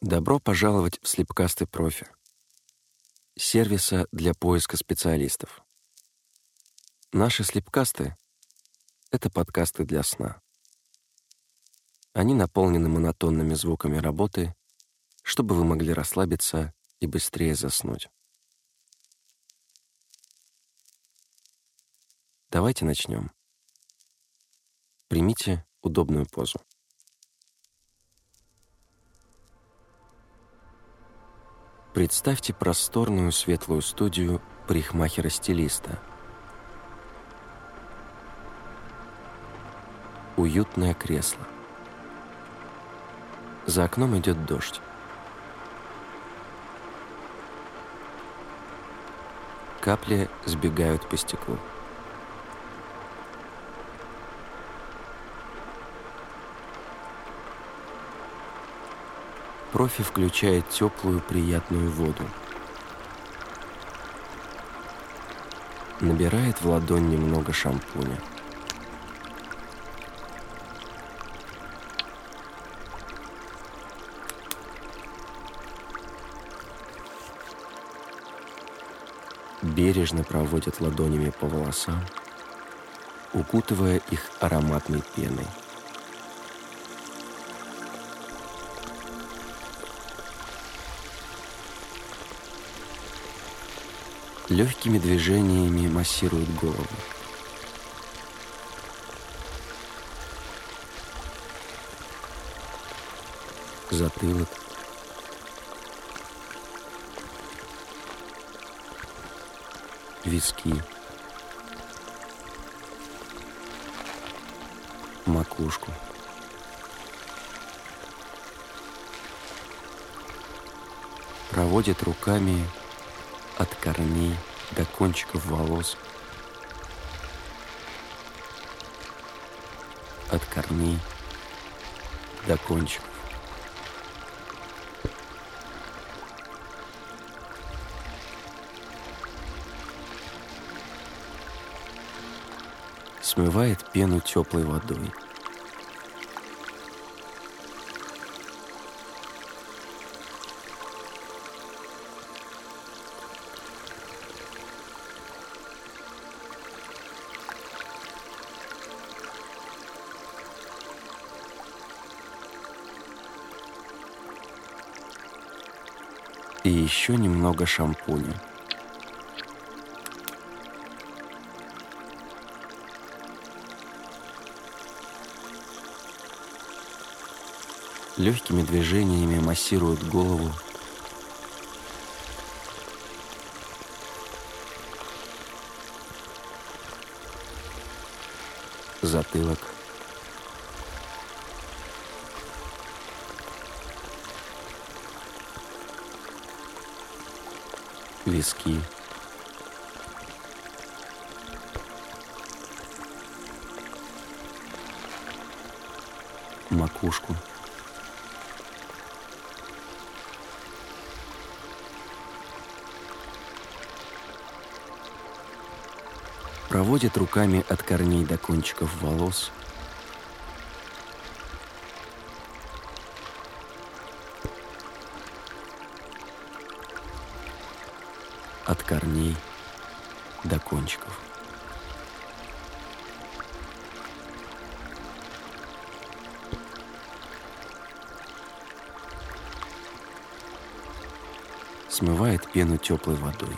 Добро пожаловать в Слепкасты Профи. Сервиса для поиска специалистов. Наши слепкасты — это подкасты для сна. Они наполнены монотонными звуками работы, чтобы вы могли расслабиться и быстрее заснуть. Давайте начнем. Примите удобную позу. Представьте просторную светлую студию парикмахера-стилиста. Уютное кресло. За окном идет дождь. Капли сбегают по стеклу. Профи включает теплую приятную воду. Набирает в ладонь немного шампуня. Бережно проводит ладонями по волосам, укутывая их ароматной пеной. Легкими движениями массирует голову. Затылок. Виски. Макушку. Проводит руками от корней до кончиков волос, от корней до кончиков. Смывает пену теплой водой – еще немного шампуня. Легкими движениями массирует голову, затылок – виски. Макушку. Проводит руками от корней до кончиков волос – от корней до кончиков. Смывает пену теплой водой.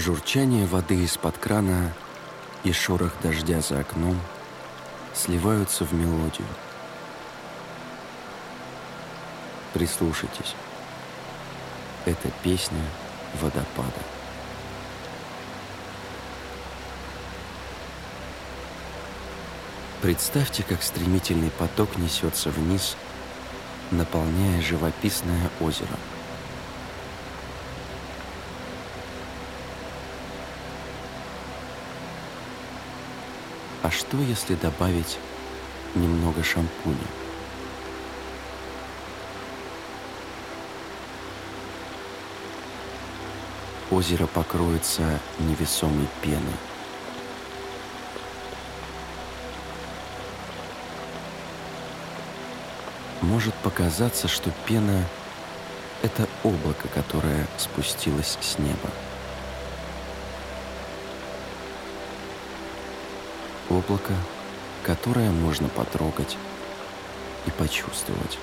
Журчание воды из-под крана и шорох дождя за окном сливаются в мелодию. Прислушайтесь. Это песня водопада. Представьте, как стремительный поток несется вниз, наполняя живописное озеро. А что, если добавить немного шампуня? Озеро покроется невесомой пеной. Может показаться, что пена — это облако, которое спустилось с неба. Облако, которое можно потрогать и почувствовать.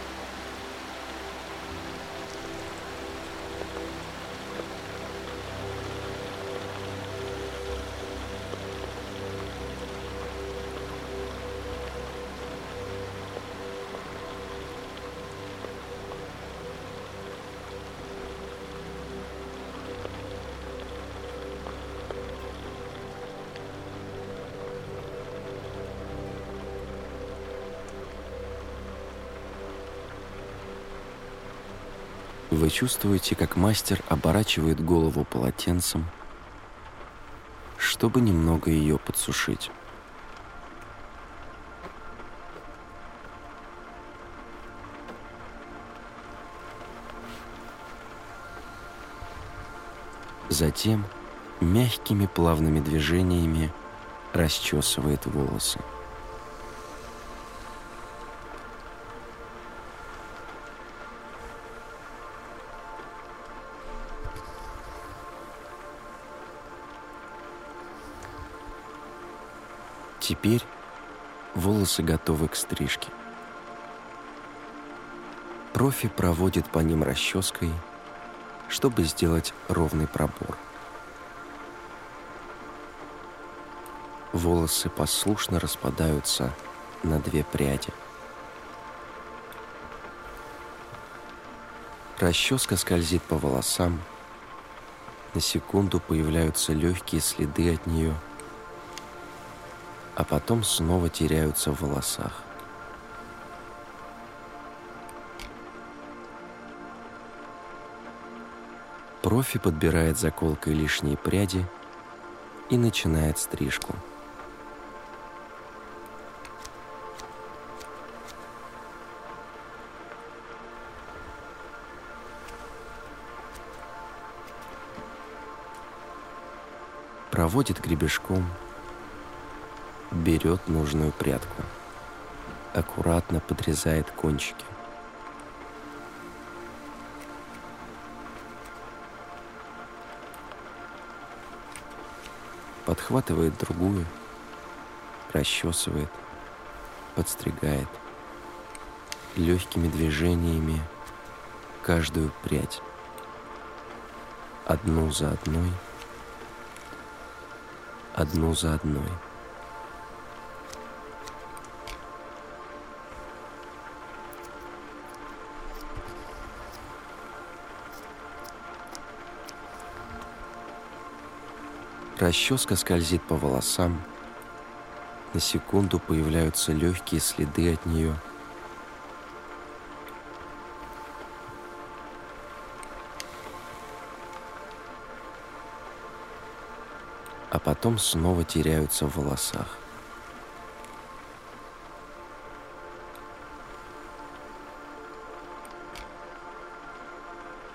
Вы чувствуете, как мастер оборачивает голову полотенцем, чтобы немного ее подсушить. Затем мягкими плавными движениями расчесывает волосы. Теперь волосы готовы к стрижке. Профи проводит по ним расческой, чтобы сделать ровный пробор. Волосы послушно распадаются на две пряди. Расческа скользит по волосам. На секунду появляются легкие следы от нее – а потом снова теряются в волосах. Профи подбирает заколкой лишние пряди и начинает стрижку. Проводит гребешком – берет нужную прядку, аккуратно подрезает кончики. Подхватывает другую, расчесывает, подстригает. Легкими движениями каждую прядь, одну за одной, одну за одной. Расческа скользит по волосам. На секунду появляются легкие следы от нее. А потом снова теряются в волосах.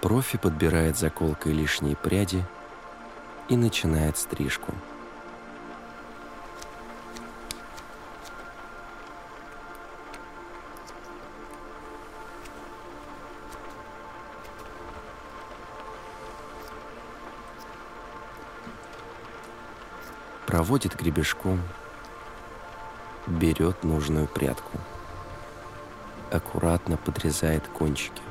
Профи подбирает заколкой лишние пряди – и начинает стрижку. Проводит гребешком, берет нужную прядку, аккуратно подрезает кончики.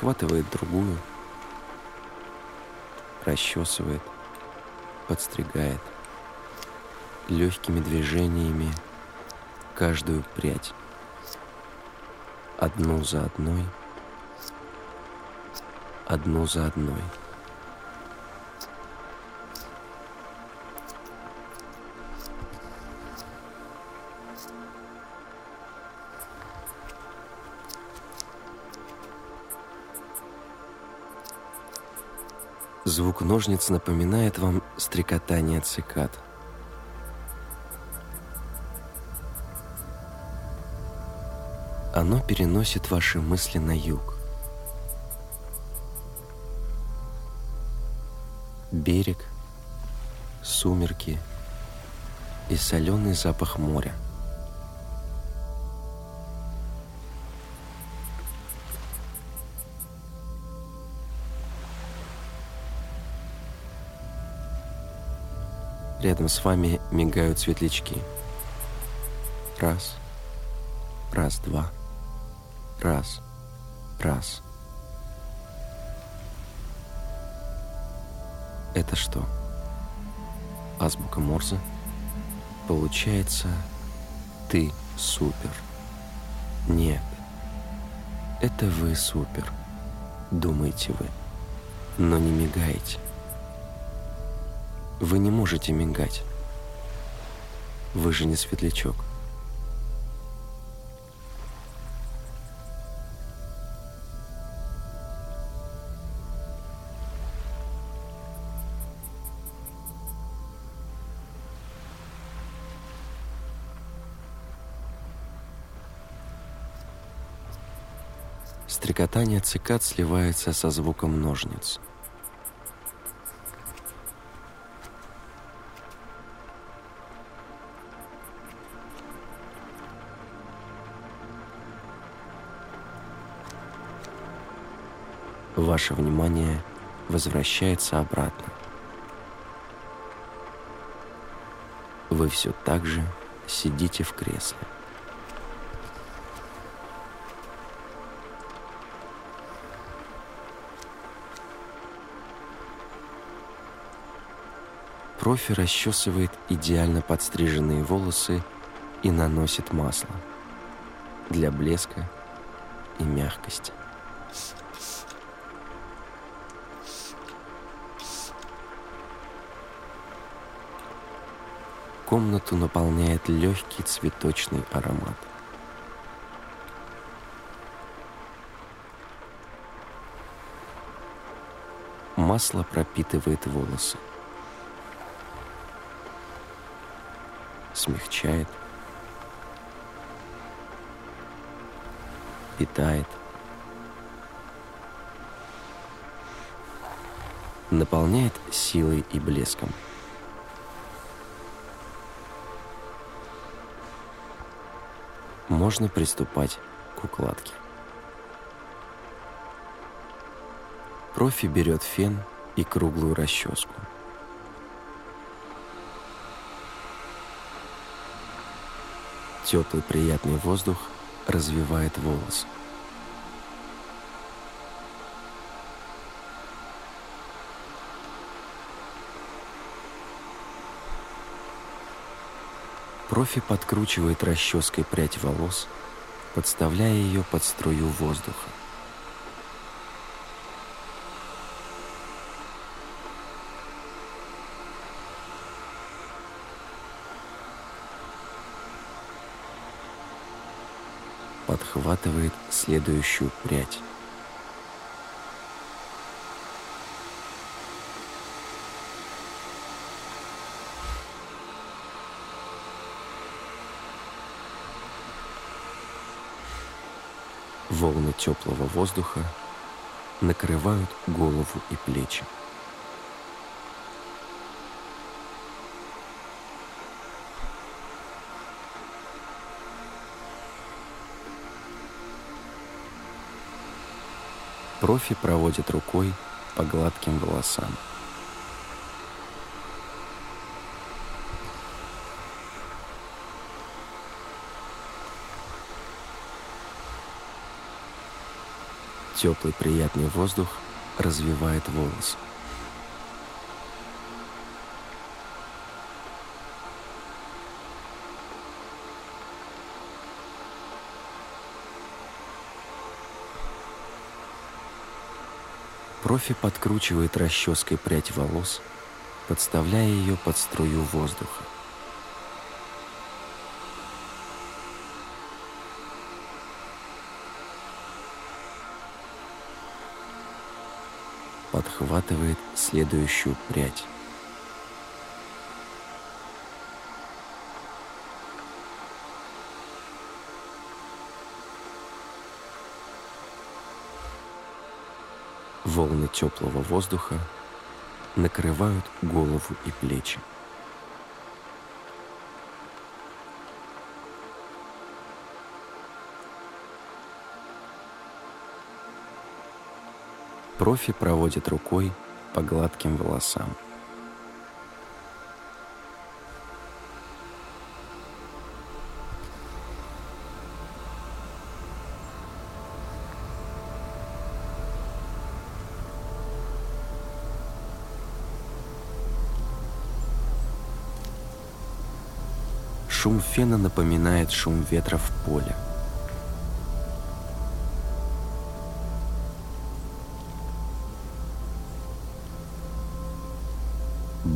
Подхватывает другую, расчесывает, подстригает легкими движениями каждую прядь, одну за одной, одну за одной. Звук ножниц напоминает вам стрекотание цикад. Оно переносит ваши мысли на юг. Берег, сумерки и соленый запах моря – Рядом с вами мигают светлячки. Раз, раз, два, раз, раз. Это что? Азбука Морзе? Получается, ты супер. Нет, это вы супер, думаете вы, но не мигаете. Вы не можете мигать. Вы же не светлячок. Стрекотание цикад сливается со звуком ножниц – ваше внимание возвращается обратно. Вы все так же сидите в кресле. Профи расчесывает идеально подстриженные волосы и наносит масло для блеска и мягкости. Комнату наполняет легкий цветочный аромат. Масло пропитывает волосы. Смягчает. Питает. Наполняет силой и блеском. Можно приступать к укладке. Профи берет фен и круглую расческу. Теплый приятный воздух развивает волосы. Профи подкручивает расческой прядь волос, подставляя ее под струю воздуха. Подхватывает следующую прядь. Волны теплого воздуха накрывают голову и плечи. Профи проводит рукой по гладким волосам. Теплый приятный воздух развивает волосы. Профи подкручивает расческой прядь волос, подставляя ее под струю воздуха. Подхватывает следующую прядь. Волны теплого воздуха накрывают голову и плечи. Профи проводит рукой по гладким волосам. Шум фена напоминает шум ветра в поле.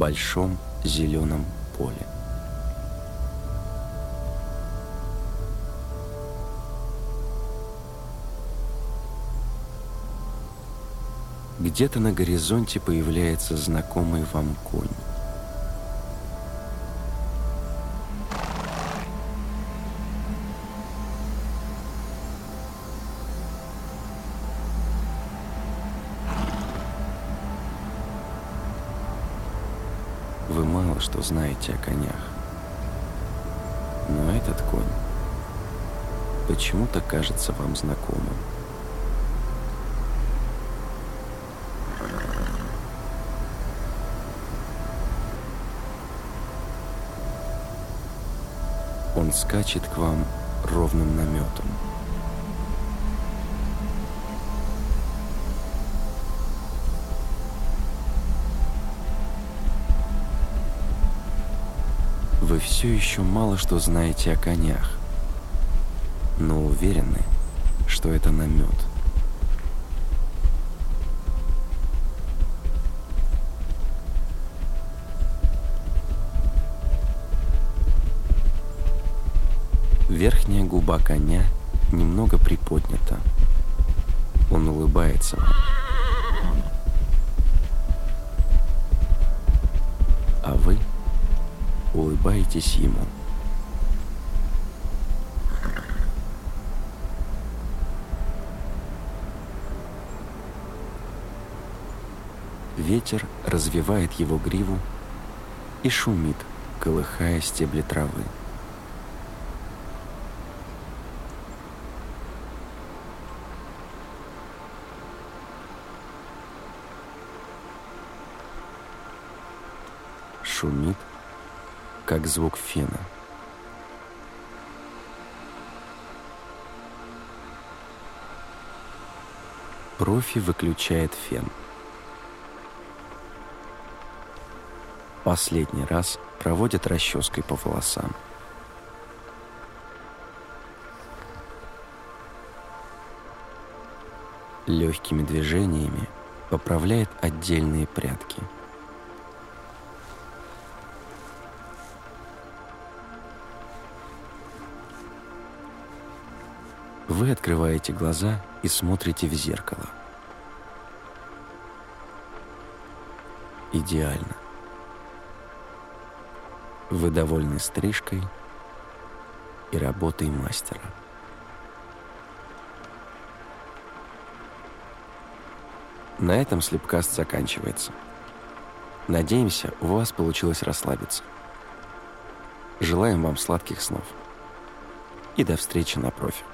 Большом зеленом поле. Где-то на горизонте появляется знакомый вам конь. Мало что знаете о конях. Но этот конь почему-то кажется вам знакомым. Он скачет к вам ровным наметом. Вы все еще мало что знаете о конях, но уверены, что это намет. Верхняя губа коня немного приподнята. Он улыбается вам. Улыбаетесь ему. Ветер развивает его гриву и шумит, колыхая стебли травы. Шумит, как звук фена. Профи выключает фен. Последний раз проводит расческой по волосам. Легкими движениями поправляет отдельные прядки – Вы открываете глаза и смотрите в зеркало. Идеально. Вы довольны стрижкой и работой мастера. На этом слепкаст заканчивается. Надеемся, у вас получилось расслабиться. Желаем вам сладких снов. И до встречи на профи.